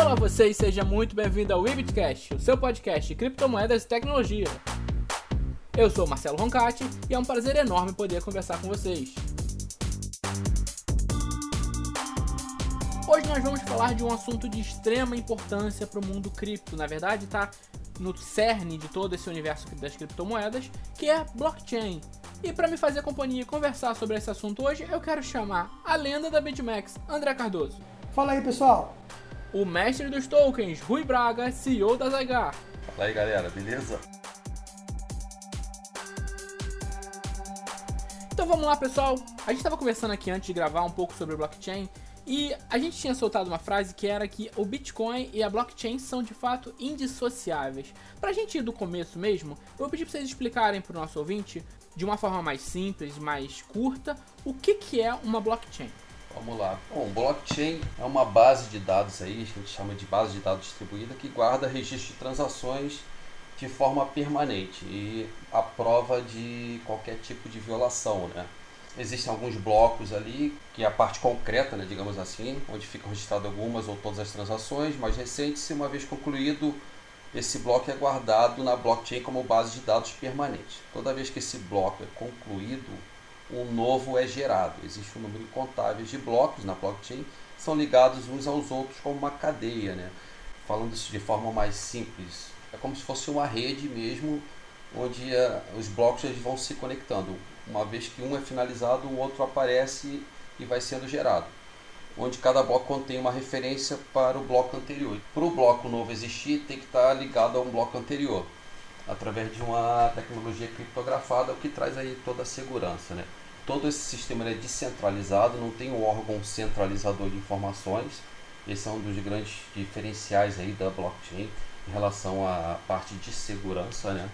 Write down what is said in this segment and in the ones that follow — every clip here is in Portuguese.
Olá vocês, seja muito bem-vindo ao Ibitcast, o seu podcast de criptomoedas e tecnologia. Eu sou Marcelo Roncati e é um prazer enorme poder conversar com vocês. Hoje nós vamos falar de um assunto de extrema importância para o mundo cripto. Na verdade, está no cerne de todo esse universo das criptomoedas, que é blockchain. E para me fazer companhia e conversar sobre esse assunto hoje, eu quero chamar a lenda da BitMEX, André Cardoso. Fala aí, pessoal. O mestre dos tokens, Rui Braga, CEO da Zygar. Fala aí, galera, beleza? Então vamos lá, pessoal. A gente estava conversando aqui antes de gravar um pouco sobre blockchain e a gente tinha soltado uma frase que era que o Bitcoin e a blockchain são de fato indissociáveis. Para a gente ir do começo mesmo, eu vou pedir para vocês explicarem para o nosso ouvinte, de uma forma mais simples, mais curta, o que, que é uma blockchain. Vamos lá. Bom, blockchain é uma base de dados aí, a gente chama de base de dados distribuída, que guarda registro de transações de forma permanente e a prova de qualquer tipo de violação, né? Existem alguns blocos ali, que é a parte concreta, né, digamos assim, onde ficam registradas algumas ou todas as transações mais recentes, e uma vez concluído, esse bloco é guardado na blockchain como base de dados permanente. Toda vez que esse bloco é concluído, um novo é gerado. Existe um número incontável de blocos na blockchain, são ligados uns aos outros como uma cadeia. Né? Falando isso de forma mais simples, é como se fosse uma rede mesmo, onde uh, os blocos eles vão se conectando. Uma vez que um é finalizado, o outro aparece e vai sendo gerado. Onde cada bloco contém uma referência para o bloco anterior. Para o bloco novo existir, tem que estar ligado a um bloco anterior, através de uma tecnologia criptografada, o que traz aí toda a segurança. Né? Todo esse sistema é descentralizado, não tem um órgão centralizador de informações. Esse é um dos grandes diferenciais aí da blockchain em relação à parte de segurança. Né?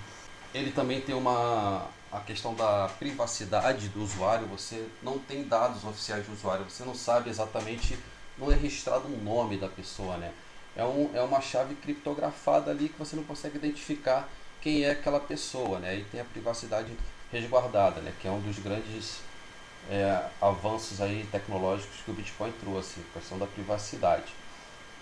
Ele também tem uma a questão da privacidade do usuário, você não tem dados oficiais do usuário, você não sabe exatamente, não é registrado um nome da pessoa, né? É, um, é uma chave criptografada ali que você não consegue identificar quem é aquela pessoa, né? E tem a privacidade resguardada, né? Que é um dos grandes é, avanços aí tecnológicos que o Bitcoin trouxe, a questão da privacidade.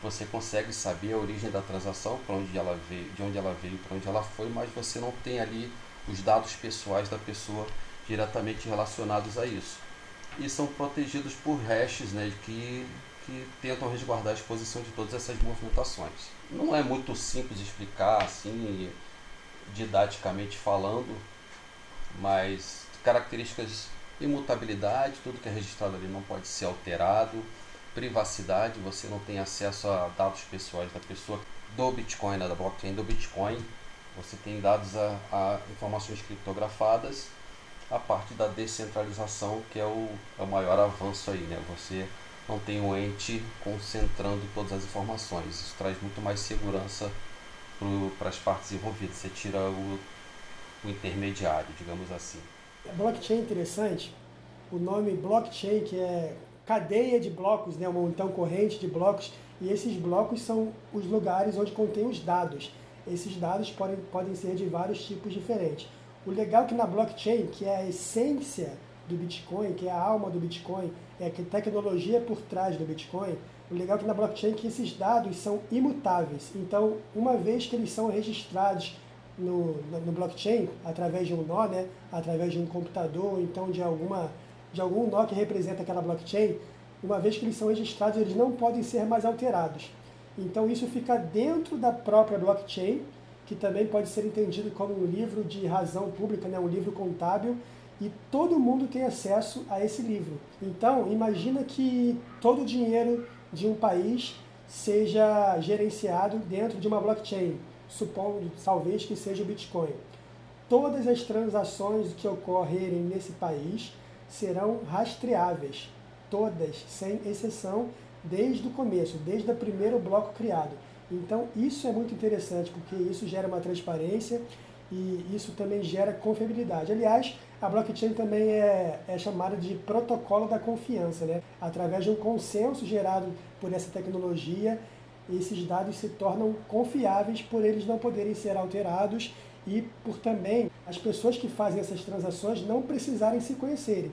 Você consegue saber a origem da transação, para onde ela veio, de onde ela veio, para onde ela foi, mas você não tem ali os dados pessoais da pessoa diretamente relacionados a isso. E são protegidos por hashes né, que, que tentam resguardar a exposição de todas essas movimentações. Não é muito simples explicar assim, didaticamente falando, mas características imutabilidade, tudo que é registrado ali não pode ser alterado, privacidade, você não tem acesso a dados pessoais da pessoa do Bitcoin, né, da blockchain do Bitcoin, você tem dados a, a informações criptografadas, a parte da descentralização, que é o, é o maior avanço aí, né? Você não tem o ente concentrando todas as informações. Isso traz muito mais segurança para as partes envolvidas. Você tira o, o intermediário, digamos assim. A blockchain é interessante. O nome blockchain, que é cadeia de blocos, né? uma então corrente de blocos, e esses blocos são os lugares onde contém os dados esses dados podem, podem ser de vários tipos diferentes. O legal é que na blockchain, que é a essência do Bitcoin, que é a alma do Bitcoin, é a tecnologia por trás do Bitcoin, o legal é que na blockchain é que esses dados são imutáveis. Então, uma vez que eles são registrados no, no blockchain, através de um nó, né, através de um computador, então de, alguma, de algum nó que representa aquela blockchain, uma vez que eles são registrados, eles não podem ser mais alterados. Então isso fica dentro da própria blockchain, que também pode ser entendido como um livro de razão pública, né? um livro contábil, e todo mundo tem acesso a esse livro. Então, imagina que todo o dinheiro de um país seja gerenciado dentro de uma blockchain, supondo, talvez que seja o Bitcoin. Todas as transações que ocorrerem nesse país serão rastreáveis, todas, sem exceção, desde o começo, desde o primeiro bloco criado. Então, isso é muito interessante, porque isso gera uma transparência e isso também gera confiabilidade. Aliás, a blockchain também é, é chamada de protocolo da confiança, né? Através de um consenso gerado por essa tecnologia, esses dados se tornam confiáveis por eles não poderem ser alterados e por também as pessoas que fazem essas transações não precisarem se conhecerem.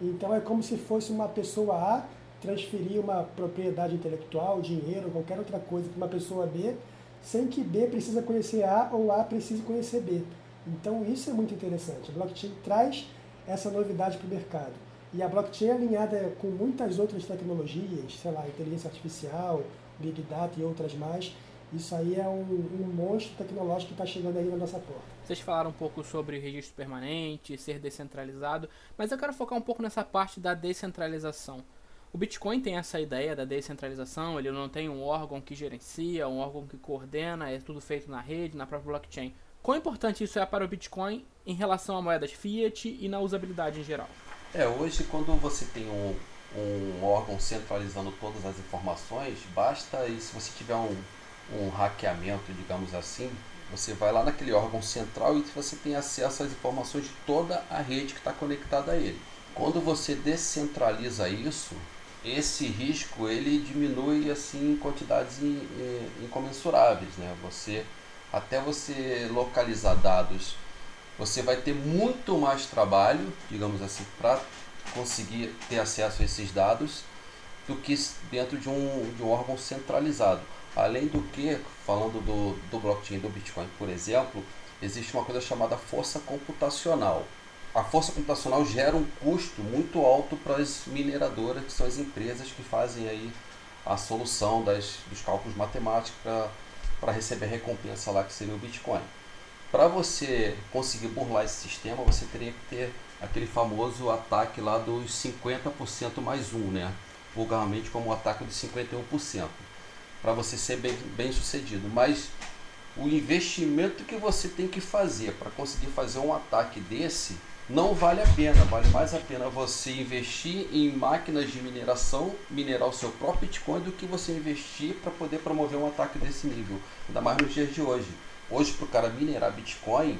Então é como se fosse uma pessoa A transferir uma propriedade intelectual, dinheiro, qualquer outra coisa para uma pessoa B, sem que B precisa conhecer A ou A precise conhecer B. Então isso é muito interessante. A blockchain traz essa novidade para o mercado. E a blockchain é alinhada com muitas outras tecnologias, sei lá, inteligência artificial, Big Data e outras mais. Isso aí é um, um monstro tecnológico que está chegando aí na nossa porta. Vocês falaram um pouco sobre registro permanente, ser descentralizado, mas eu quero focar um pouco nessa parte da descentralização. O Bitcoin tem essa ideia da descentralização, ele não tem um órgão que gerencia, um órgão que coordena, é tudo feito na rede, na própria blockchain. Quão importante isso é para o Bitcoin em relação a moedas fiat e na usabilidade em geral? É, hoje quando você tem um, um órgão centralizando todas as informações, basta, e se você tiver um, um hackeamento, digamos assim, você vai lá naquele órgão central e você tem acesso às informações de toda a rede que está conectada a ele. Quando você descentraliza isso, esse risco ele diminui assim em quantidades incomensuráveis, né? Você até você localizar dados, você vai ter muito mais trabalho, digamos assim, para conseguir ter acesso a esses dados do que dentro de um, de um órgão centralizado. Além do que, falando do, do blockchain do Bitcoin, por exemplo, existe uma coisa chamada força computacional a força computacional gera um custo muito alto para as mineradoras, que são as empresas que fazem aí a solução das, dos cálculos matemáticos para receber a recompensa lá que seria o Bitcoin. Para você conseguir burlar esse sistema, você teria que ter aquele famoso ataque lá dos 50% mais um, né? vulgarmente como o ataque de 51%, para você ser bem, bem sucedido. Mas o investimento que você tem que fazer para conseguir fazer um ataque desse não vale a pena. Vale mais a pena você investir em máquinas de mineração, minerar o seu próprio Bitcoin, do que você investir para poder promover um ataque desse nível. Ainda mais nos dias de hoje. Hoje, para o cara minerar Bitcoin,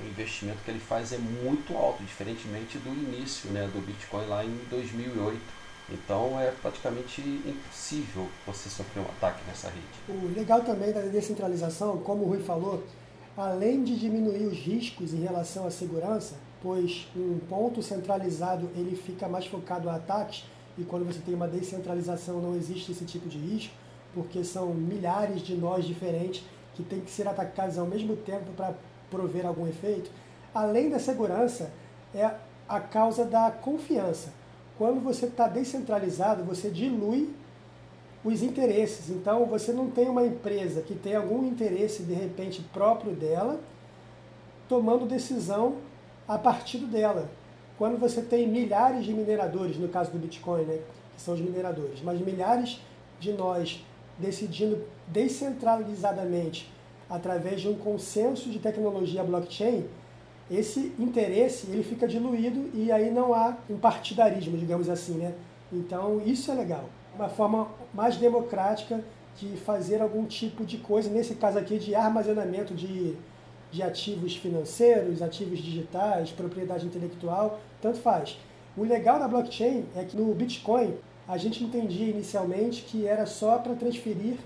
o investimento que ele faz é muito alto, diferentemente do início né, do Bitcoin lá em 2008. Então é praticamente impossível você sofrer um ataque nessa rede. O legal também da descentralização, como o Rui falou, além de diminuir os riscos em relação à segurança, pois um ponto centralizado ele fica mais focado a ataques e quando você tem uma descentralização não existe esse tipo de risco, porque são milhares de nós diferentes que têm que ser atacados ao mesmo tempo para prover algum efeito. Além da segurança, é a causa da confiança. Quando você está descentralizado, você dilui os interesses. Então, você não tem uma empresa que tem algum interesse de repente próprio dela tomando decisão a partir dela. Quando você tem milhares de mineradores, no caso do Bitcoin, né, que são os mineradores, mas milhares de nós decidindo descentralizadamente através de um consenso de tecnologia blockchain, esse interesse ele fica diluído e aí não há um partidarismo, digamos assim, né? Então isso é legal, uma forma mais democrática de fazer algum tipo de coisa, nesse caso aqui de armazenamento de de ativos financeiros, ativos digitais, propriedade intelectual, tanto faz. O legal da blockchain é que no Bitcoin a gente entendia inicialmente que era só para transferir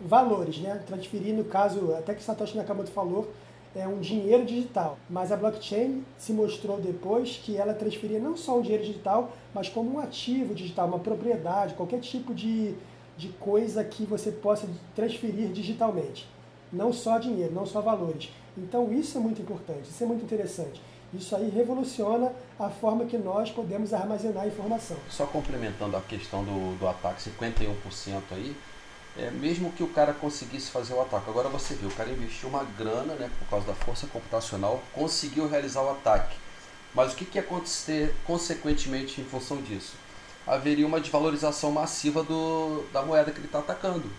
valores, né? Transferir, no caso, até que Satoshi Nakamoto falou, é um dinheiro digital. Mas a blockchain se mostrou depois que ela transferia não só um dinheiro digital, mas como um ativo digital, uma propriedade, qualquer tipo de, de coisa que você possa transferir digitalmente. Não só dinheiro, não só valores. Então isso é muito importante, isso é muito interessante. Isso aí revoluciona a forma que nós podemos armazenar informação. Só complementando a questão do, do ataque, 51% aí, é, mesmo que o cara conseguisse fazer o ataque. Agora você viu, o cara investiu uma grana, né, por causa da força computacional, conseguiu realizar o ataque. Mas o que, que ia acontecer consequentemente em função disso? Haveria uma desvalorização massiva do, da moeda que ele está atacando,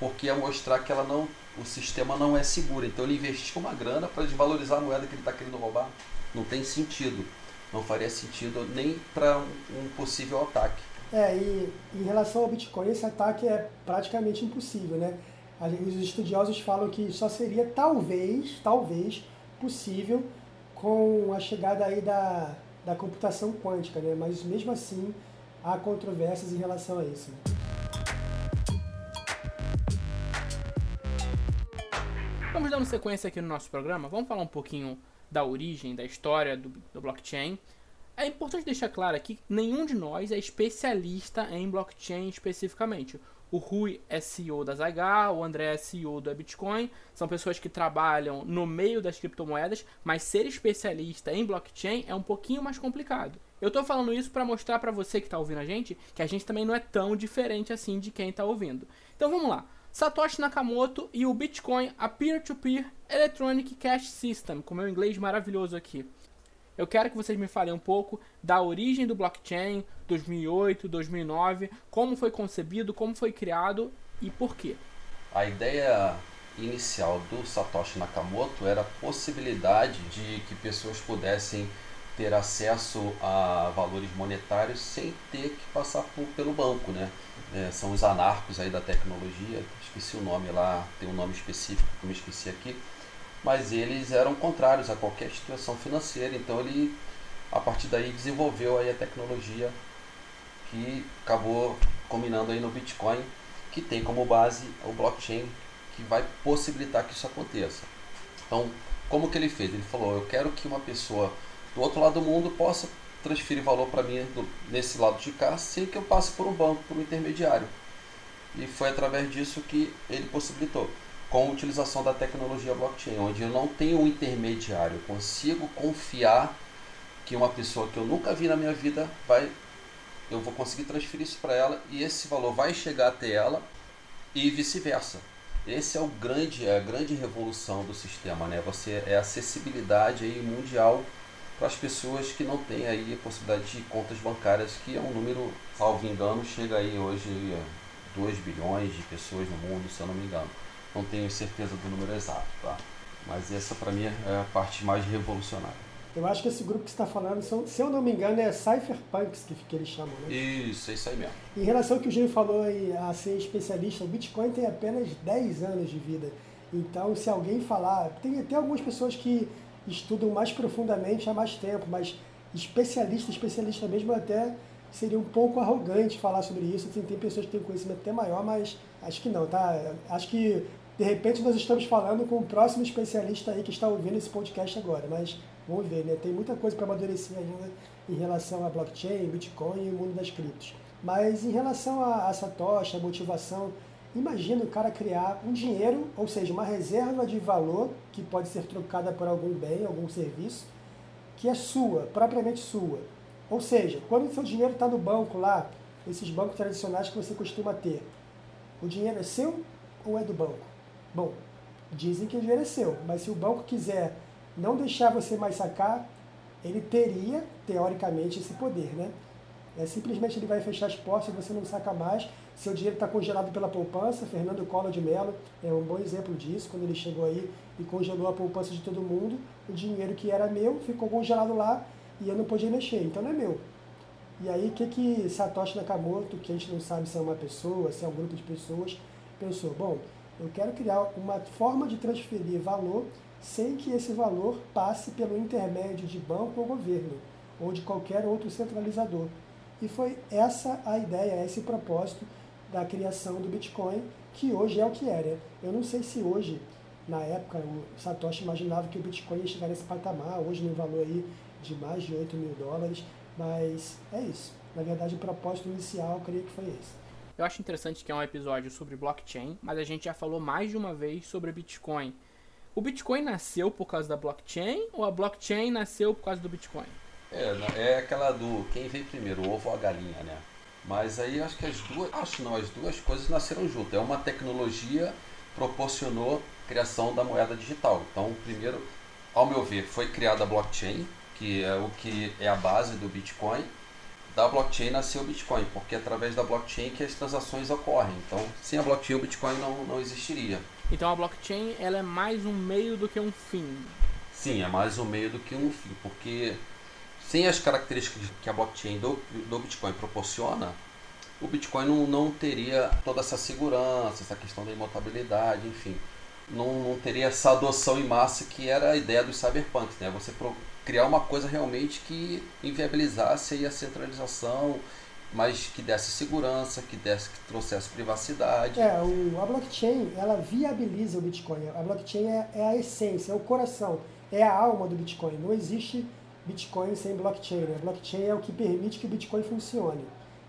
porque ia mostrar que ela não o sistema não é seguro. Então ele investiu uma grana para desvalorizar a moeda que ele está querendo roubar. Não tem sentido. Não faria sentido nem para um possível ataque. É, e em relação ao Bitcoin, esse ataque é praticamente impossível, né? Os estudiosos falam que só seria talvez, talvez, possível com a chegada aí da, da computação quântica, né? Mas mesmo assim há controvérsias em relação a isso. Né? Vamos dando sequência aqui no nosso programa. Vamos falar um pouquinho da origem, da história do, do blockchain. É importante deixar claro aqui que nenhum de nós é especialista em blockchain especificamente. O Rui é CEO da Zygar, o André é CEO da Bitcoin. São pessoas que trabalham no meio das criptomoedas, mas ser especialista em blockchain é um pouquinho mais complicado. Eu estou falando isso para mostrar para você que está ouvindo a gente que a gente também não é tão diferente assim de quem está ouvindo. Então vamos lá. Satoshi Nakamoto e o Bitcoin, a Peer-to-Peer -peer Electronic Cash System, com meu inglês maravilhoso aqui. Eu quero que vocês me falem um pouco da origem do blockchain, 2008, 2009, como foi concebido, como foi criado e por quê. A ideia inicial do Satoshi Nakamoto era a possibilidade de que pessoas pudessem ter acesso a valores monetários sem ter que passar por, pelo banco, né? É, são os anarcos aí da tecnologia, esqueci o nome lá, tem um nome específico que eu me esqueci aqui, mas eles eram contrários a qualquer instituição financeira, então ele a partir daí desenvolveu aí a tecnologia que acabou combinando aí no Bitcoin, que tem como base o blockchain que vai possibilitar que isso aconteça. Então, como que ele fez? Ele falou: "Eu quero que uma pessoa do outro lado do mundo possa transferir valor para mim do, nesse lado de cá sem que eu passe por um banco, por um intermediário. E foi através disso que ele possibilitou, com a utilização da tecnologia blockchain, onde eu não tenho um intermediário, eu consigo confiar que uma pessoa que eu nunca vi na minha vida vai eu vou conseguir transferir isso para ela e esse valor vai chegar até ela e vice-versa. Esse é o grande, é a grande revolução do sistema, né? Você é acessibilidade aí mundial para as pessoas que não têm aí a possibilidade de contas bancárias, que é um número, salvo engano, chega aí hoje a 2 bilhões de pessoas no mundo, se eu não me engano. Não tenho certeza do número exato, tá? Mas essa para mim é a parte mais revolucionária. Eu acho que esse grupo que você está falando, são, se eu não me engano, é Cypherpunks que, que eles chamam, né? Isso, é isso aí mesmo. Em relação ao que o Júlio falou aí, a ser especialista, o Bitcoin tem apenas 10 anos de vida. Então, se alguém falar, tem até algumas pessoas que estudam mais profundamente há mais tempo, mas especialista, especialista mesmo até seria um pouco arrogante falar sobre isso. Assim, tem pessoas que têm conhecimento até maior, mas acho que não, tá? Acho que de repente nós estamos falando com o próximo especialista aí que está ouvindo esse podcast agora, mas vamos ver, né? Tem muita coisa para amadurecer ainda em relação a blockchain, Bitcoin e o mundo das criptos. Mas em relação a, a Satoshi, a motivação, Imagina o cara criar um dinheiro, ou seja, uma reserva de valor que pode ser trocada por algum bem, algum serviço, que é sua, propriamente sua. Ou seja, quando o seu dinheiro está no banco lá, esses bancos tradicionais que você costuma ter, o dinheiro é seu ou é do banco? Bom, dizem que seu, mas se o banco quiser não deixar você mais sacar, ele teria, teoricamente, esse poder, né? É, simplesmente ele vai fechar as portas e você não saca mais. Seu dinheiro está congelado pela poupança, Fernando Collor de Mello é um bom exemplo disso, quando ele chegou aí e congelou a poupança de todo mundo, o dinheiro que era meu ficou congelado lá e eu não podia mexer, então não é meu. E aí o que, que Satoshi Nakamoto, que a gente não sabe se é uma pessoa, se é um grupo de pessoas, pensou, bom, eu quero criar uma forma de transferir valor sem que esse valor passe pelo intermédio de banco ou governo, ou de qualquer outro centralizador. E foi essa a ideia, esse propósito da criação do Bitcoin, que hoje é o que. Né? Eu não sei se hoje, na época, o Satoshi imaginava que o Bitcoin ia chegar nesse patamar, hoje no valor aí de mais de 8 mil dólares, mas é isso. Na verdade, o propósito inicial, eu creio que foi esse. Eu acho interessante que é um episódio sobre blockchain, mas a gente já falou mais de uma vez sobre Bitcoin. O Bitcoin nasceu por causa da blockchain ou a blockchain nasceu por causa do Bitcoin? É, é aquela do quem veio primeiro, o ovo ou a galinha, né? Mas aí acho que as duas, acho não, as duas coisas nasceram juntas. É uma tecnologia proporcionou a criação da moeda digital. Então, primeiro, ao meu ver, foi criada a blockchain, que é o que é a base do Bitcoin. Da blockchain nasceu o Bitcoin, porque é através da blockchain que as transações ocorrem. Então, sem a blockchain o Bitcoin não, não existiria. Então a blockchain ela é mais um meio do que um fim. Sim, é mais um meio do que um fim, porque sem as características que a blockchain do, do Bitcoin proporciona, o Bitcoin não, não teria toda essa segurança, essa questão da imutabilidade, enfim. Não, não teria essa adoção em massa que era a ideia dos cyberpunks, né? Você pro, criar uma coisa realmente que inviabilizasse a centralização, mas que desse segurança, que desse, que trouxesse privacidade. É, o, a blockchain, ela viabiliza o Bitcoin. A blockchain é, é a essência, é o coração, é a alma do Bitcoin. Não existe Bitcoin sem blockchain. Né? Blockchain é o que permite que o Bitcoin funcione.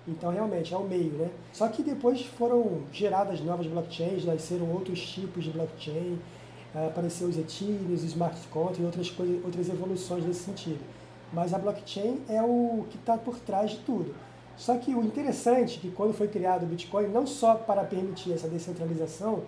Então, realmente, é o meio, né? Só que depois foram geradas novas blockchains, nasceram outros tipos de blockchain, apareceu os Ethereum, os smart contracts e outras, coisas, outras evoluções nesse sentido. Mas a blockchain é o que está por trás de tudo. Só que o interessante é que quando foi criado o Bitcoin, não só para permitir essa descentralização,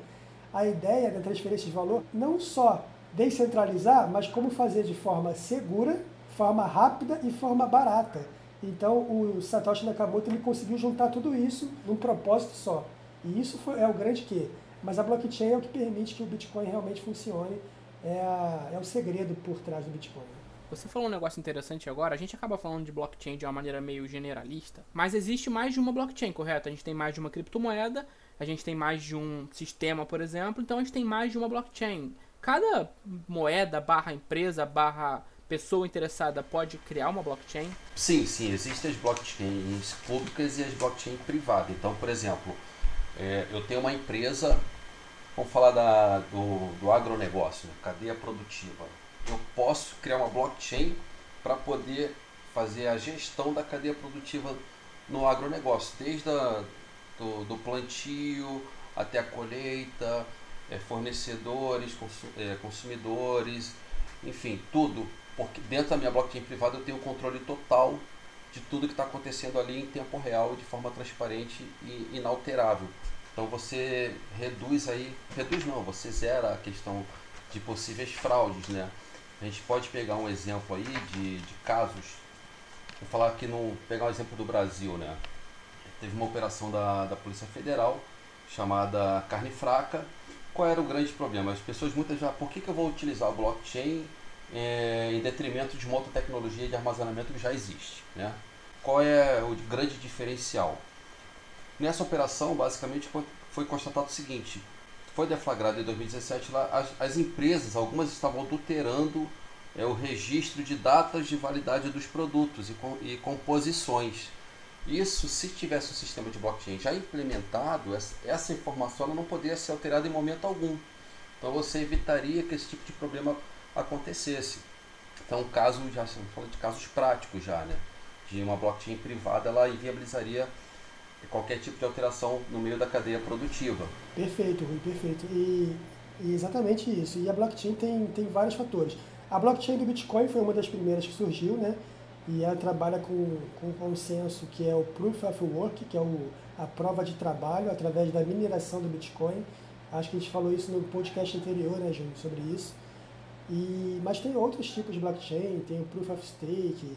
a ideia da transferência de valor não só descentralizar, mas como fazer de forma segura, forma rápida e forma barata. Então o Satoshi Nakamoto ele conseguiu juntar tudo isso num propósito só. E isso foi, é o grande que. Mas a blockchain é o que permite que o Bitcoin realmente funcione. É, a, é o segredo por trás do Bitcoin. Você falou um negócio interessante agora. A gente acaba falando de blockchain de uma maneira meio generalista, mas existe mais de uma blockchain, correto? A gente tem mais de uma criptomoeda, a gente tem mais de um sistema, por exemplo, então a gente tem mais de uma blockchain. Cada moeda, barra empresa, barra pessoa interessada pode criar uma blockchain? Sim, sim, existem as blockchains públicas e as blockchains privadas. Então, por exemplo, é, eu tenho uma empresa, vamos falar da, do, do agronegócio, né, cadeia produtiva. Eu posso criar uma blockchain para poder fazer a gestão da cadeia produtiva no agronegócio, desde a, do, do plantio até a colheita, é, fornecedores, é, consumidores, enfim, tudo porque dentro da minha blockchain privada eu tenho o controle total de tudo que está acontecendo ali em tempo real, de forma transparente e inalterável. Então você reduz aí, reduz não, você zera a questão de possíveis fraudes, né? A gente pode pegar um exemplo aí de, de casos, vou falar aqui no, pegar um exemplo do Brasil, né? Teve uma operação da, da Polícia Federal chamada Carne Fraca. Qual era o grande problema? As pessoas muitas já, por que, que eu vou utilizar o blockchain é, em detrimento de uma outra tecnologia de armazenamento que já existe. Né? Qual é o grande diferencial? Nessa operação, basicamente, foi constatado o seguinte: foi deflagrado em 2017 lá, as, as empresas, algumas estavam adulterando é, o registro de datas de validade dos produtos e, e composições. Isso, se tivesse um sistema de blockchain já implementado, essa, essa informação não poderia ser alterada em momento algum. Então você evitaria que esse tipo de problema acontecesse. Então, caso já falando de casos práticos já, né? De uma blockchain privada, ela inviabilizaria qualquer tipo de alteração no meio da cadeia produtiva. Perfeito, Rui, perfeito. E, e, exatamente isso. E a blockchain tem, tem vários fatores. A blockchain do Bitcoin foi uma das primeiras que surgiu, né? E ela trabalha com, com um consenso que é o Proof of Work, que é o, a prova de trabalho através da mineração do Bitcoin. Acho que a gente falou isso no podcast anterior, né, Júnior, sobre isso. E, mas tem outros tipos de blockchain, tem o Proof of Stake,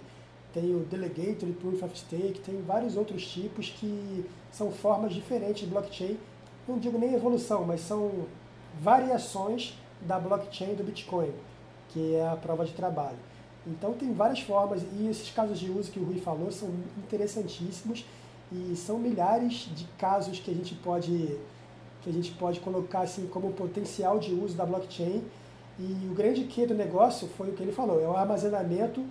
tem o Delegated Proof of Stake, tem vários outros tipos que são formas diferentes de blockchain. Não digo nem evolução, mas são variações da blockchain do Bitcoin, que é a prova de trabalho. Então tem várias formas e esses casos de uso que o Rui falou são interessantíssimos e são milhares de casos que a gente pode que a gente pode colocar assim como potencial de uso da blockchain e o grande que do negócio foi o que ele falou, é o armazenamento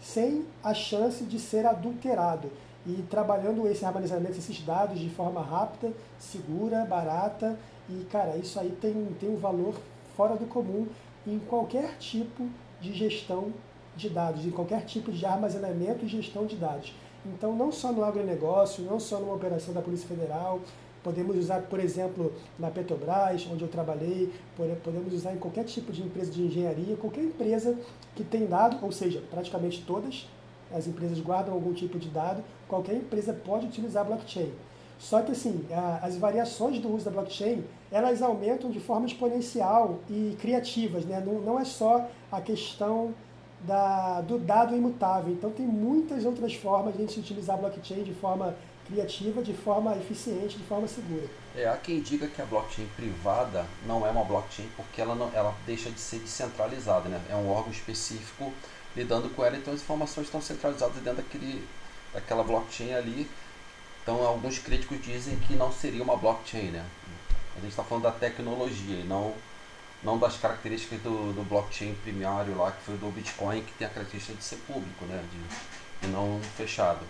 sem a chance de ser adulterado. E trabalhando esse armazenamento, esses dados de forma rápida, segura, barata. E, cara, isso aí tem, tem um valor fora do comum em qualquer tipo de gestão de dados, em qualquer tipo de armazenamento e gestão de dados. Então, não só no agronegócio, não só numa operação da Polícia Federal, Podemos usar, por exemplo, na Petrobras, onde eu trabalhei, podemos usar em qualquer tipo de empresa de engenharia, qualquer empresa que tem dado, ou seja, praticamente todas as empresas guardam algum tipo de dado, qualquer empresa pode utilizar blockchain. Só que assim, as variações do uso da blockchain, elas aumentam de forma exponencial e criativas, né? não, não é só a questão da, do dado imutável. Então tem muitas outras formas de a gente utilizar blockchain de forma criativa de forma eficiente, de forma segura. É, há quem diga que a blockchain privada não é uma blockchain porque ela, não, ela deixa de ser descentralizada, né? É um órgão específico lidando com ela, então as informações estão centralizadas dentro daquele, daquela blockchain ali. Então alguns críticos dizem que não seria uma blockchain, né? A gente está falando da tecnologia e não, não das características do, do blockchain primário lá, que foi do Bitcoin, que tem a característica de ser público, né? De, e não fechado.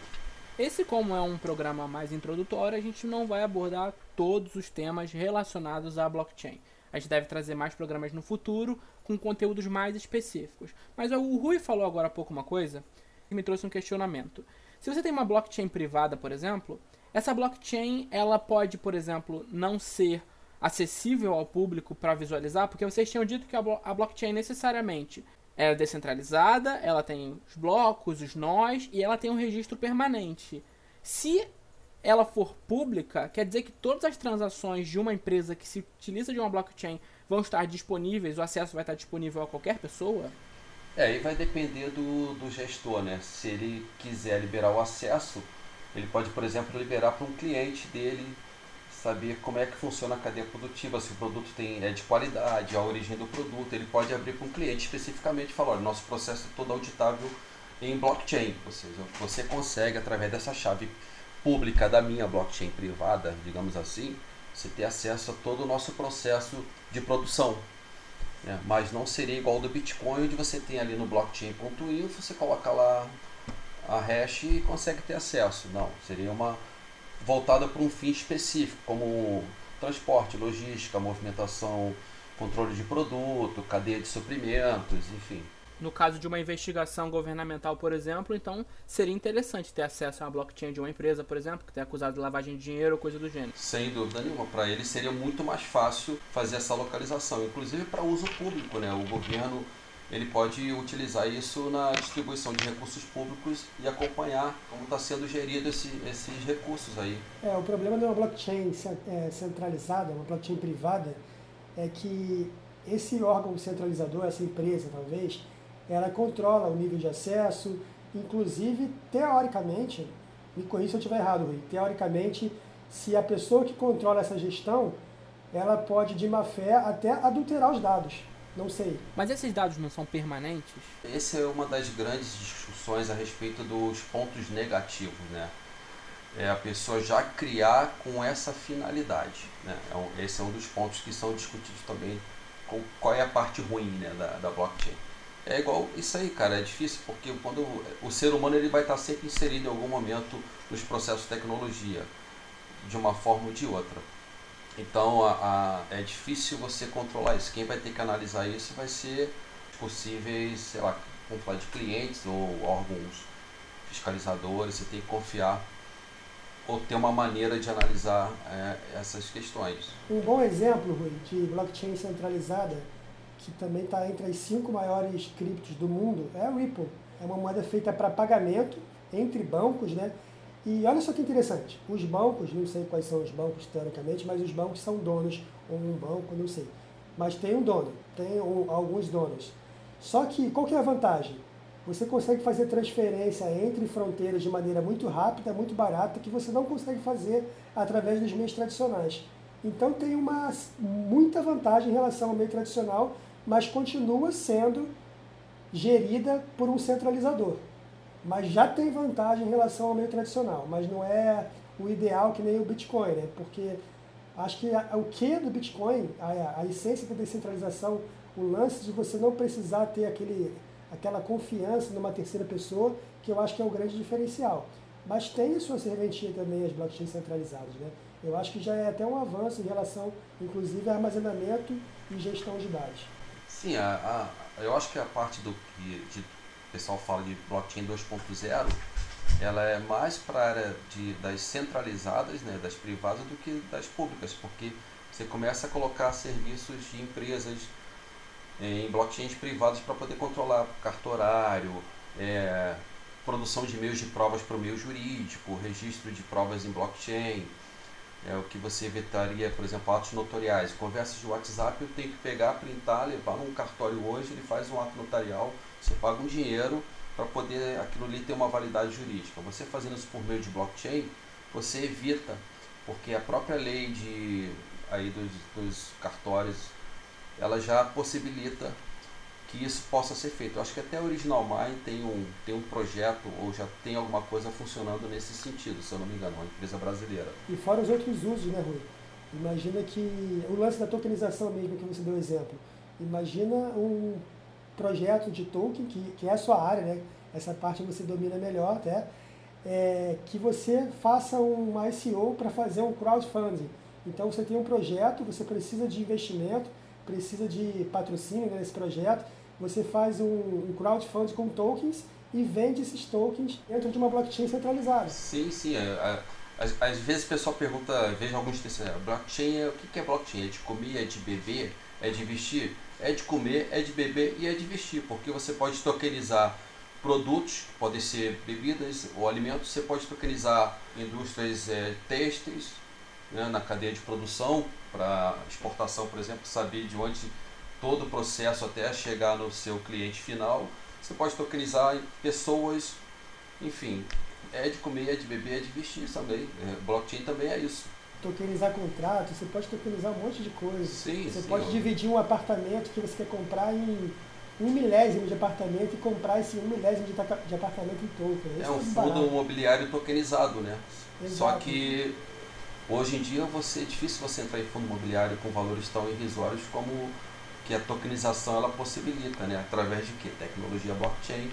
Esse, como é um programa mais introdutório, a gente não vai abordar todos os temas relacionados à blockchain. A gente deve trazer mais programas no futuro com conteúdos mais específicos. Mas o Rui falou agora há pouco uma coisa que me trouxe um questionamento. Se você tem uma blockchain privada, por exemplo, essa blockchain ela pode, por exemplo, não ser acessível ao público para visualizar, porque vocês tinham dito que a, a blockchain necessariamente é descentralizada, ela tem os blocos, os nós e ela tem um registro permanente. Se ela for pública, quer dizer que todas as transações de uma empresa que se utiliza de uma blockchain vão estar disponíveis, o acesso vai estar disponível a qualquer pessoa? É, aí vai depender do, do gestor, né? Se ele quiser liberar o acesso, ele pode, por exemplo, liberar para um cliente dele saber como é que funciona a cadeia produtiva, se o produto tem, é de qualidade, a origem do produto. Ele pode abrir para um cliente especificamente e falar: olha, nosso processo é todo auditável em blockchain. Ou seja, você consegue, através dessa chave pública da minha blockchain privada, digamos assim, você ter acesso a todo o nosso processo de produção. Né? Mas não seria igual ao do Bitcoin, onde você tem ali no blockchain.io, você coloca lá a hash e consegue ter acesso. Não, seria uma voltada para um fim específico, como transporte, logística, movimentação, controle de produto, cadeia de suprimentos, enfim. No caso de uma investigação governamental, por exemplo, então seria interessante ter acesso a uma blockchain de uma empresa, por exemplo, que tem acusado de lavagem de dinheiro ou coisa do gênero. Sem dúvida nenhuma. Para ele seria muito mais fácil fazer essa localização, inclusive para uso público. Né? O governo ele pode utilizar isso na distribuição de recursos públicos e acompanhar como está sendo gerido esse, esses recursos aí. É, o problema de uma blockchain é, centralizada, uma blockchain privada, é que esse órgão centralizador, essa empresa talvez, ela controla o nível de acesso, inclusive, teoricamente, me corrija se eu estiver errado, Rui, teoricamente, se a pessoa que controla essa gestão, ela pode, de má fé, até adulterar os dados. Não sei. Mas esses dados não são permanentes? Essa é uma das grandes discussões a respeito dos pontos negativos, né? É a pessoa já criar com essa finalidade. Né? É esse é um dos pontos que são discutidos também. Com qual é a parte ruim né, da, da blockchain? É igual isso aí, cara. É difícil porque quando o ser humano ele vai estar sempre inserido em algum momento nos processos de tecnologia, de uma forma ou de outra. Então a, a, é difícil você controlar isso. Quem vai ter que analisar isso vai ser possíveis, sei lá, falar de clientes ou órgãos fiscalizadores. Você tem que confiar ou ter uma maneira de analisar é, essas questões. Um bom exemplo, Rui, de blockchain centralizada, que também está entre as cinco maiores criptos do mundo, é a Ripple. É uma moeda feita para pagamento entre bancos, né? E olha só que interessante, os bancos, não sei quais são os bancos teoricamente, mas os bancos são donos, ou um banco, não sei. Mas tem um dono, tem alguns donos. Só que qual que é a vantagem? Você consegue fazer transferência entre fronteiras de maneira muito rápida, muito barata, que você não consegue fazer através dos meios tradicionais. Então tem uma muita vantagem em relação ao meio tradicional, mas continua sendo gerida por um centralizador mas já tem vantagem em relação ao meio tradicional, mas não é o ideal que nem o Bitcoin, né? Porque acho que a, o que do Bitcoin, a, a essência da descentralização, o lance de você não precisar ter aquele, aquela confiança numa terceira pessoa, que eu acho que é o grande diferencial. Mas tem sua serventia também as blockchains centralizadas, né? Eu acho que já é até um avanço em relação, inclusive, a armazenamento e gestão de dados. Sim, a, a, eu acho que a parte do, de pessoal fala de blockchain 2.0, ela é mais para a área de, das centralizadas, né, das privadas, do que das públicas, porque você começa a colocar serviços de empresas em blockchains privados para poder controlar cartorário, é, produção de meios de provas para o meio jurídico, registro de provas em blockchain, é o que você evitaria, por exemplo, atos notoriais. Conversas de WhatsApp eu tenho que pegar, printar, levar num cartório hoje, ele faz um ato notarial, você paga um dinheiro para poder aquilo ali ter uma validade jurídica. Você fazendo isso por meio de blockchain, você evita, porque a própria lei de, aí dos, dos cartórios, ela já possibilita que isso possa ser feito. Eu acho que até a Original Mind tem um, tem um projeto ou já tem alguma coisa funcionando nesse sentido, se eu não me engano, uma empresa brasileira. E fora os outros usos, né, Rui? Imagina que o lance da tokenização mesmo que você deu exemplo. Imagina um projeto de token, que, que é a sua área, né? essa parte você domina melhor até, é, que você faça um ICO para fazer um crowdfunding. Então você tem um projeto, você precisa de investimento, precisa de patrocínio nesse projeto, você faz um, um crowdfunding com tokens e vende esses tokens dentro de uma blockchain centralizada. Sim, sim. É, às, às vezes o pessoal pergunta, vejo alguns textos, blockchain é o que é blockchain? É de comer, é de beber, é de vestir? É de comer, é de beber e é de vestir, porque você pode tokenizar produtos, podem ser bebidas ou alimentos, você pode tokenizar indústrias é, têxteis né, na cadeia de produção para exportação, por exemplo, saber de onde todo o processo até chegar no seu cliente final. Você pode tokenizar pessoas, enfim, é de comer, é de beber, é de vestir também. É, blockchain também é isso. Tokenizar contrato, você pode tokenizar um monte de coisa. Sim, você sim, pode dividir um apartamento que você quer comprar em um milésimo de apartamento e comprar esse um milésimo de, de apartamento em token. É Isso um muito fundo barato. imobiliário tokenizado, né? Só Exato. que hoje em dia você é difícil você entrar em fundo imobiliário com valores tão irrisórios como que a tokenização ela possibilita, né? Através de que? Tecnologia blockchain.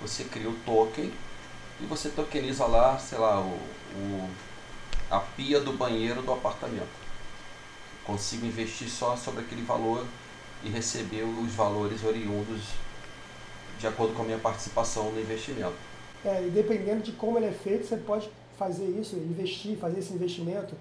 Você cria o token e você tokeniza lá, sei lá, o, o- a pia do banheiro do apartamento. Consigo investir só sobre aquele valor e receber os valores oriundos de acordo com a minha participação no investimento. É, e dependendo de como ele é feito, você pode fazer isso, investir, fazer esse investimento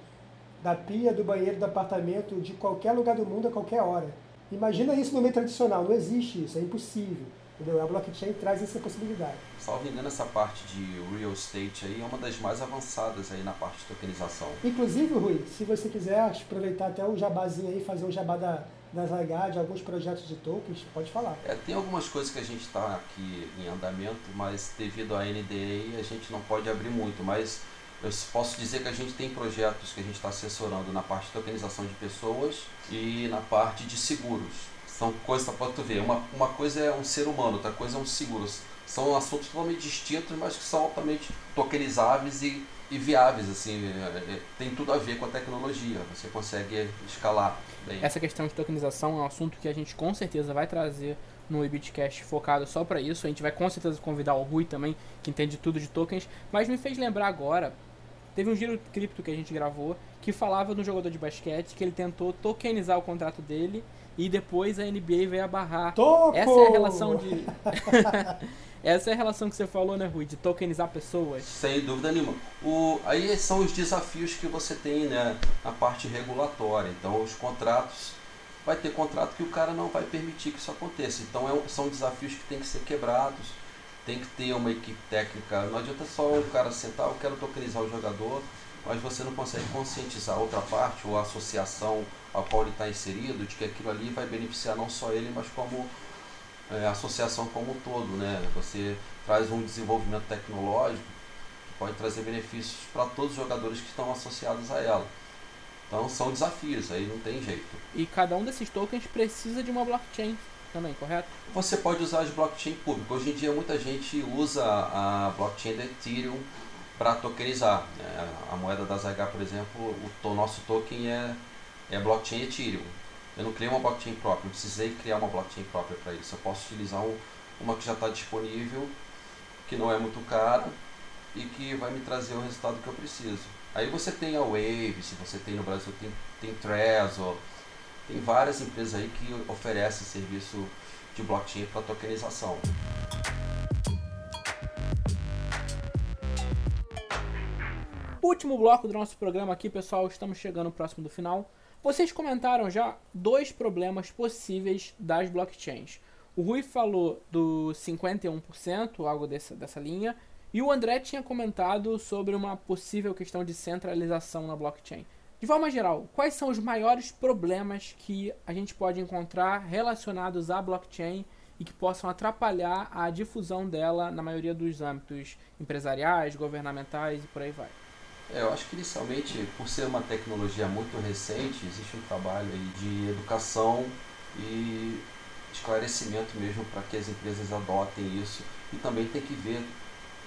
da pia, do banheiro, do apartamento, de qualquer lugar do mundo a qualquer hora. Imagina isso no meio tradicional, não existe isso, é impossível. Entendeu? A blockchain traz essa possibilidade. Salvo engano, essa parte de real estate aí é uma das mais avançadas aí na parte de tokenização. Inclusive, Rui, se você quiser aproveitar até o jabazinho aí, fazer um jabá da, da Zygar, de alguns projetos de tokens, pode falar. É, tem algumas coisas que a gente está aqui em andamento, mas devido à NDA a gente não pode abrir muito, mas eu posso dizer que a gente tem projetos que a gente está assessorando na parte de tokenização de pessoas e na parte de seguros. São coisas para tu ver. Uma, uma coisa é um ser humano, outra coisa é um seguro. São assuntos totalmente distintos, mas que são altamente tokenizáveis e, e viáveis. Assim, é, é, tem tudo a ver com a tecnologia. Você consegue escalar bem. Essa questão de tokenização é um assunto que a gente com certeza vai trazer no Ebitcast focado só para isso. A gente vai com certeza convidar o Rui também, que entende tudo de tokens. Mas me fez lembrar agora, teve um giro cripto que a gente gravou que falava do jogador de basquete que ele tentou tokenizar o contrato dele e depois a NBA veio a barrar. Toco! Essa é a relação de. Essa é a relação que você falou, né, Rui? De tokenizar pessoas. Sem dúvida nenhuma. O, aí são os desafios que você tem né, na parte regulatória. Então, os contratos. Vai ter contrato que o cara não vai permitir que isso aconteça. Então, é são desafios que têm que ser quebrados. Tem que ter uma equipe técnica. Não adianta só o cara sentar, eu quero tokenizar o jogador, mas você não consegue conscientizar a outra parte ou a associação ao qual ele está inserido de que aquilo ali vai beneficiar não só ele, mas como é, a associação como um todo, né? Você traz um desenvolvimento tecnológico que pode trazer benefícios para todos os jogadores que estão associados a ela. Então são desafios, aí não tem jeito. E cada um desses tokens precisa de uma blockchain também, correto? Você pode usar as blockchain públicas. Hoje em dia muita gente usa a blockchain da Ethereum para tokenizar. né? A moeda da ZH, por exemplo, o nosso token é, é blockchain Ethereum. Eu não criei uma blockchain própria, não precisei criar uma blockchain própria para isso. Eu posso utilizar um- uma que já está disponível, que não é muito cara e que vai me trazer o resultado que eu preciso. Aí você tem a Wave, se você tem no Brasil, tem, tem Trezor, tem várias empresas aí que oferecem serviço de blockchain para tokenização. Último bloco do nosso programa aqui, pessoal. Estamos chegando próximo do final. Vocês comentaram já dois problemas possíveis das blockchains. O Rui falou do 51%, algo dessa, dessa linha, e o André tinha comentado sobre uma possível questão de centralização na blockchain. De forma geral, quais são os maiores problemas que a gente pode encontrar relacionados à blockchain e que possam atrapalhar a difusão dela na maioria dos âmbitos empresariais, governamentais e por aí vai? É, eu acho que inicialmente, por ser uma tecnologia muito recente, existe um trabalho de educação e esclarecimento mesmo para que as empresas adotem isso e também tem que ver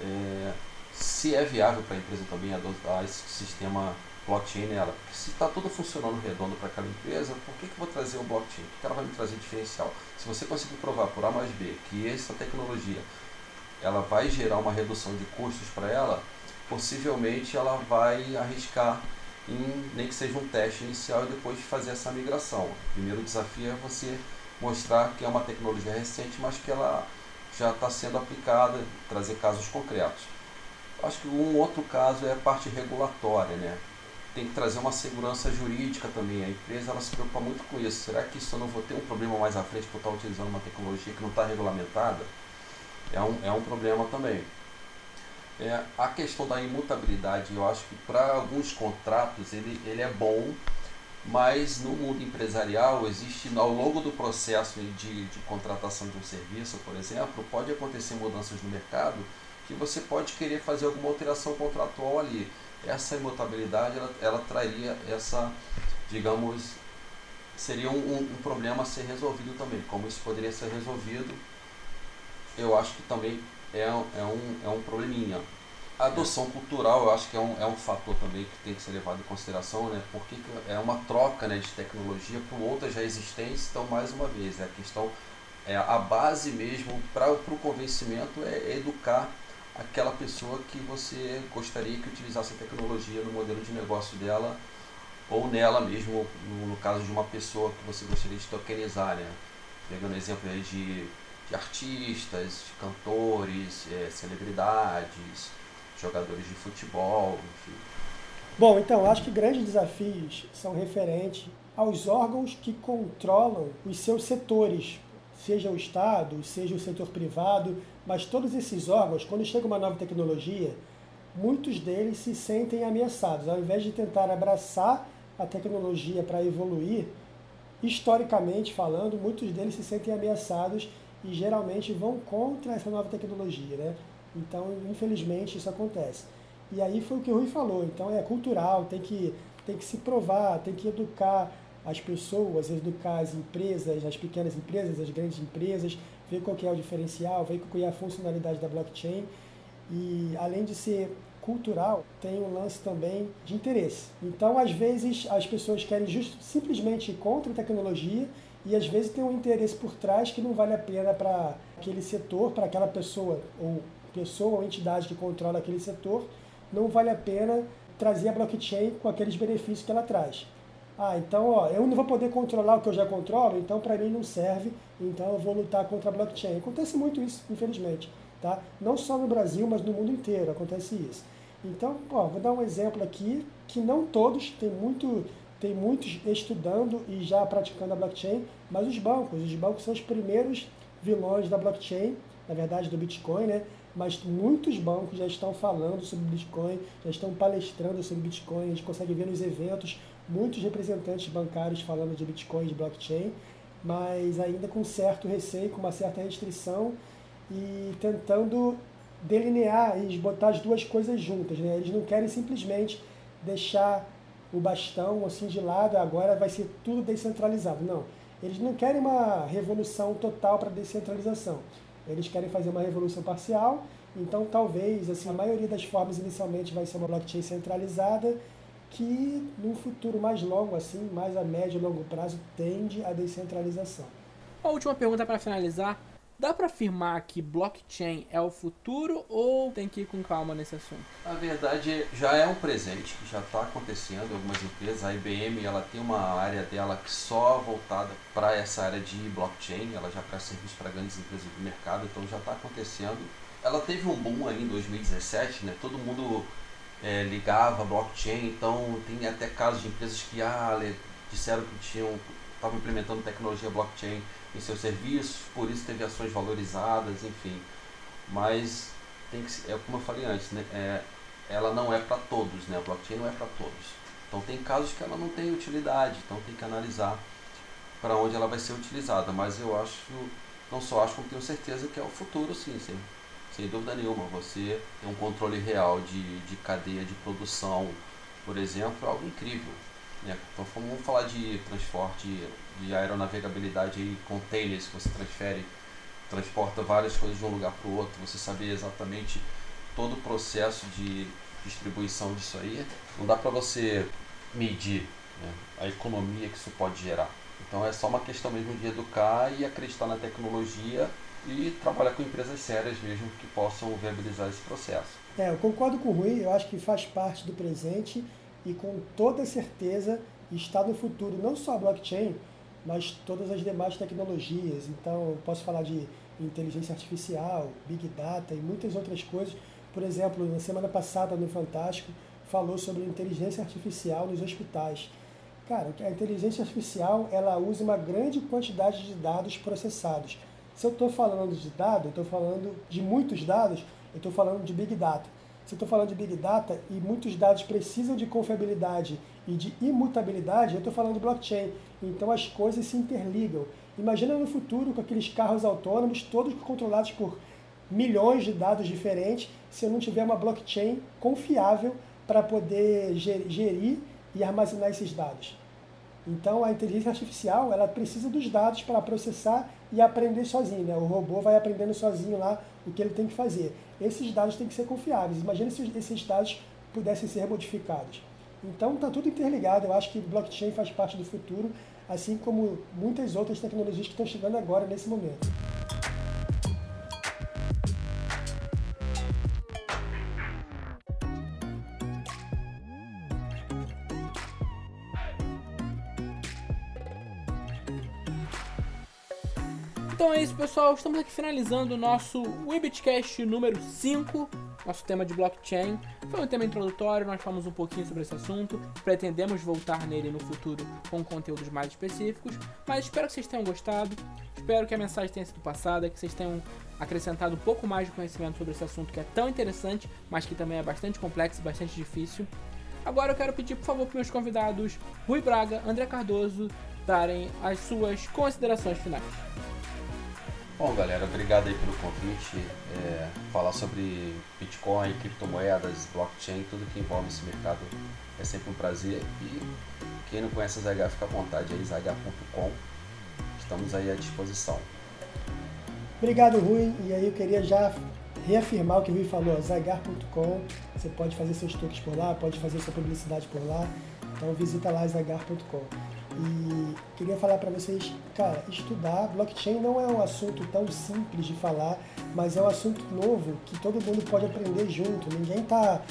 é, se é viável para a empresa também adotar esse sistema blockchain nela. Porque se está tudo funcionando redondo para aquela empresa, por que, que eu vou trazer o blockchain? O que que ela vai me trazer diferencial? Se você conseguir provar por A mais B que essa tecnologia ela vai gerar uma redução de custos para ela, possivelmente ela vai arriscar em nem que seja um teste inicial e depois fazer essa migração. O primeiro desafio é você mostrar que é uma tecnologia recente, mas que ela já está sendo aplicada, trazer casos concretos. Acho que um outro caso é a parte regulatória, né? Tem que trazer uma segurança jurídica também. A empresa ela se preocupa muito com isso. Será que isso eu não vou ter um problema mais à frente por estar utilizando uma tecnologia que não está regulamentada? É um, é um problema também. É, a questão da imutabilidade, eu acho que para alguns contratos ele, ele é bom, mas no mundo empresarial existe ao longo do processo de, de contratação de um serviço, por exemplo, pode acontecer mudanças no mercado que você pode querer fazer alguma alteração contratual ali. Essa imutabilidade ela, ela traria essa, digamos, seria um, um, um problema a ser resolvido também. Como isso poderia ser resolvido, eu acho que também é, é, um, é um probleminha. A adoção cultural eu acho que é um, é um fator também que tem que ser levado em consideração, né? porque é uma troca né, de tecnologia por outras já existentes, então mais uma vez, né, a questão é a base mesmo para o convencimento é educar aquela pessoa que você gostaria que utilizasse a tecnologia no modelo de negócio dela ou nela mesmo, no, no caso de uma pessoa que você gostaria de tokenizar, né? Pegando exemplo aí de, de artistas, cantores, é, celebridades, jogadores de futebol, enfim. Bom, então, acho que grandes desafios são referentes aos órgãos que controlam os seus setores, seja o Estado, seja o setor privado, mas todos esses órgãos, quando chega uma nova tecnologia, muitos deles se sentem ameaçados. Ao invés de tentar abraçar a tecnologia para evoluir, historicamente falando, muitos deles se sentem ameaçados e geralmente vão contra essa nova tecnologia. Né? Então, infelizmente, isso acontece. E aí foi o que o Rui falou. Então, é cultural, tem que, tem que se provar, tem que educar as pessoas, educar as empresas, as pequenas empresas, as grandes empresas, ver qual é o diferencial, ver qual é a funcionalidade da blockchain. E, além de ser cultural, tem um lance também de interesse. Então, às vezes, as pessoas querem just, simplesmente ir contra a tecnologia e, às vezes, tem um interesse por trás que não vale a pena para aquele setor, para aquela pessoa ou pessoa ou entidade que controla aquele setor, não vale a pena trazer a blockchain com aqueles benefícios que ela traz. Ah, então ó, eu não vou poder controlar o que eu já controlo, então para mim não serve, então eu vou lutar contra a blockchain. Acontece muito isso, infelizmente. Tá? Não só no Brasil, mas no mundo inteiro acontece isso. Então, ó, vou dar um exemplo aqui que não todos, tem, muito, tem muitos estudando e já praticando a blockchain, mas os bancos. Os bancos são os primeiros vilões da blockchain, na verdade do Bitcoin, né? mas muitos bancos já estão falando sobre Bitcoin, já estão palestrando sobre Bitcoin, a gente consegue ver nos eventos muitos representantes bancários falando de Bitcoin, de blockchain, mas ainda com certo receio, com uma certa restrição e tentando delinear e botar as duas coisas juntas. Né? Eles não querem simplesmente deixar o bastão assim de lado, agora vai ser tudo descentralizado. Não, eles não querem uma revolução total para descentralização. Eles querem fazer uma revolução parcial, então talvez assim, a maioria das formas inicialmente vai ser uma blockchain centralizada, que num futuro mais longo, assim, mais a médio e longo prazo, tende à descentralização. A última pergunta para finalizar. Dá para afirmar que blockchain é o futuro ou tem que ir com calma nesse assunto? Na verdade, já é um presente já está acontecendo em algumas empresas. A IBM ela tem uma área dela que só voltada para essa área de blockchain. Ela já presta serviço para grandes empresas do mercado, então já está acontecendo. Ela teve um boom aí em 2017, né? Todo mundo é, ligava blockchain, então tem até casos de empresas que ah, disseram que tinham estavam implementando tecnologia blockchain em seus serviços, por isso teve ações valorizadas, enfim. Mas tem que, é como eu falei antes, né? É, ela não é para todos, né? A blockchain não é para todos. Então tem casos que ela não tem utilidade, então tem que analisar para onde ela vai ser utilizada. Mas eu acho, não só acho, como tenho certeza que é o futuro, sim, sim. Sem dúvida nenhuma. Você tem um controle real de, de cadeia de produção, por exemplo, é algo incrível. Né? Então vamos falar de transporte, de aeronavegabilidade e containers que você transfere, transporta várias coisas de um lugar para o outro, você saber exatamente todo o processo de distribuição disso aí, não dá para você medir né, a economia que isso pode gerar. Então é só uma questão mesmo de educar e acreditar na tecnologia e trabalhar com empresas sérias mesmo que possam viabilizar esse processo. É, eu concordo com o Rui, eu acho que faz parte do presente e com toda certeza está no futuro não só a blockchain, mas todas as demais tecnologias. Então, eu posso falar de inteligência artificial, big data e muitas outras coisas. Por exemplo, na semana passada no Fantástico falou sobre inteligência artificial nos hospitais. Cara, a inteligência artificial ela usa uma grande quantidade de dados processados. Se eu estou falando de dados, eu estou falando de muitos dados, eu estou falando de big data. Se eu estou falando de Big Data e muitos dados precisam de confiabilidade e de imutabilidade, eu estou falando de blockchain. Então as coisas se interligam. Imagina no futuro com aqueles carros autônomos, todos controlados por milhões de dados diferentes, se eu não tiver uma blockchain confiável para poder gerir e armazenar esses dados. Então a inteligência artificial ela precisa dos dados para processar e aprender sozinho. Né? O robô vai aprendendo sozinho lá o que ele tem que fazer. Esses dados têm que ser confiáveis. Imagina se esses dados pudessem ser modificados. Então está tudo interligado. Eu acho que blockchain faz parte do futuro, assim como muitas outras tecnologias que estão chegando agora nesse momento. Pessoal. Estamos aqui finalizando o nosso Webcast número 5, nosso tema de blockchain. Foi um tema introdutório, nós falamos um pouquinho sobre esse assunto. Pretendemos voltar nele no futuro com conteúdos mais específicos. Mas espero que vocês tenham gostado. Espero que a mensagem tenha sido passada, que vocês tenham acrescentado um pouco mais de conhecimento sobre esse assunto que é tão interessante, mas que também é bastante complexo e bastante difícil. Agora eu quero pedir, por favor, para meus convidados Rui Braga, André Cardoso, darem as suas considerações finais. Bom, galera, obrigado aí pelo convite. É, falar sobre Bitcoin, criptomoedas, blockchain, tudo que envolve esse mercado é sempre um prazer. E quem não conhece a ZH, fica à vontade aí, zh.com. Estamos aí à disposição. Obrigado, Rui. E aí eu queria já reafirmar o que o Rui falou, zagar.com. Você pode fazer seus truques por lá, pode fazer sua publicidade por lá. Então visita lá zagar.com. E queria falar para vocês, cara, estudar blockchain não é um assunto tão simples de falar, mas é um assunto novo que todo mundo pode aprender junto. Ninguém está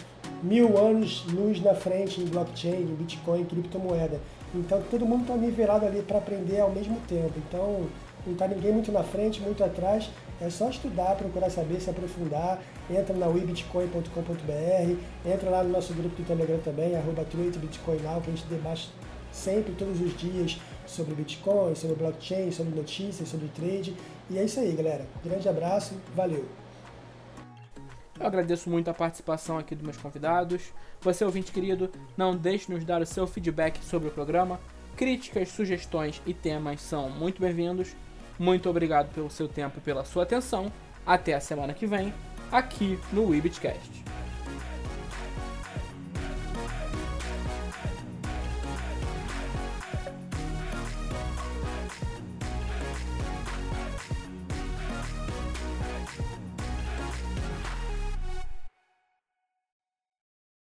mil anos luz na frente em blockchain, em Bitcoin, em criptomoeda. Então todo mundo está nivelado ali para aprender ao mesmo tempo. Então não está ninguém muito na frente, muito atrás. É só estudar, procurar saber, se aprofundar. Entra na webitcoin.com.br, entra lá no nosso grupo do Telegram também, arroba Bitcoin Now, que a gente debate sempre, todos os dias, sobre Bitcoin, sobre blockchain, sobre notícias, sobre trade. E é isso aí, galera. Grande abraço, valeu! Eu agradeço muito a participação aqui dos meus convidados. Você, ouvinte querido, não deixe de nos dar o seu feedback sobre o programa. Críticas, sugestões e temas são muito bem-vindos. Muito obrigado pelo seu tempo e pela sua atenção. Até a semana que vem, aqui no Webcast.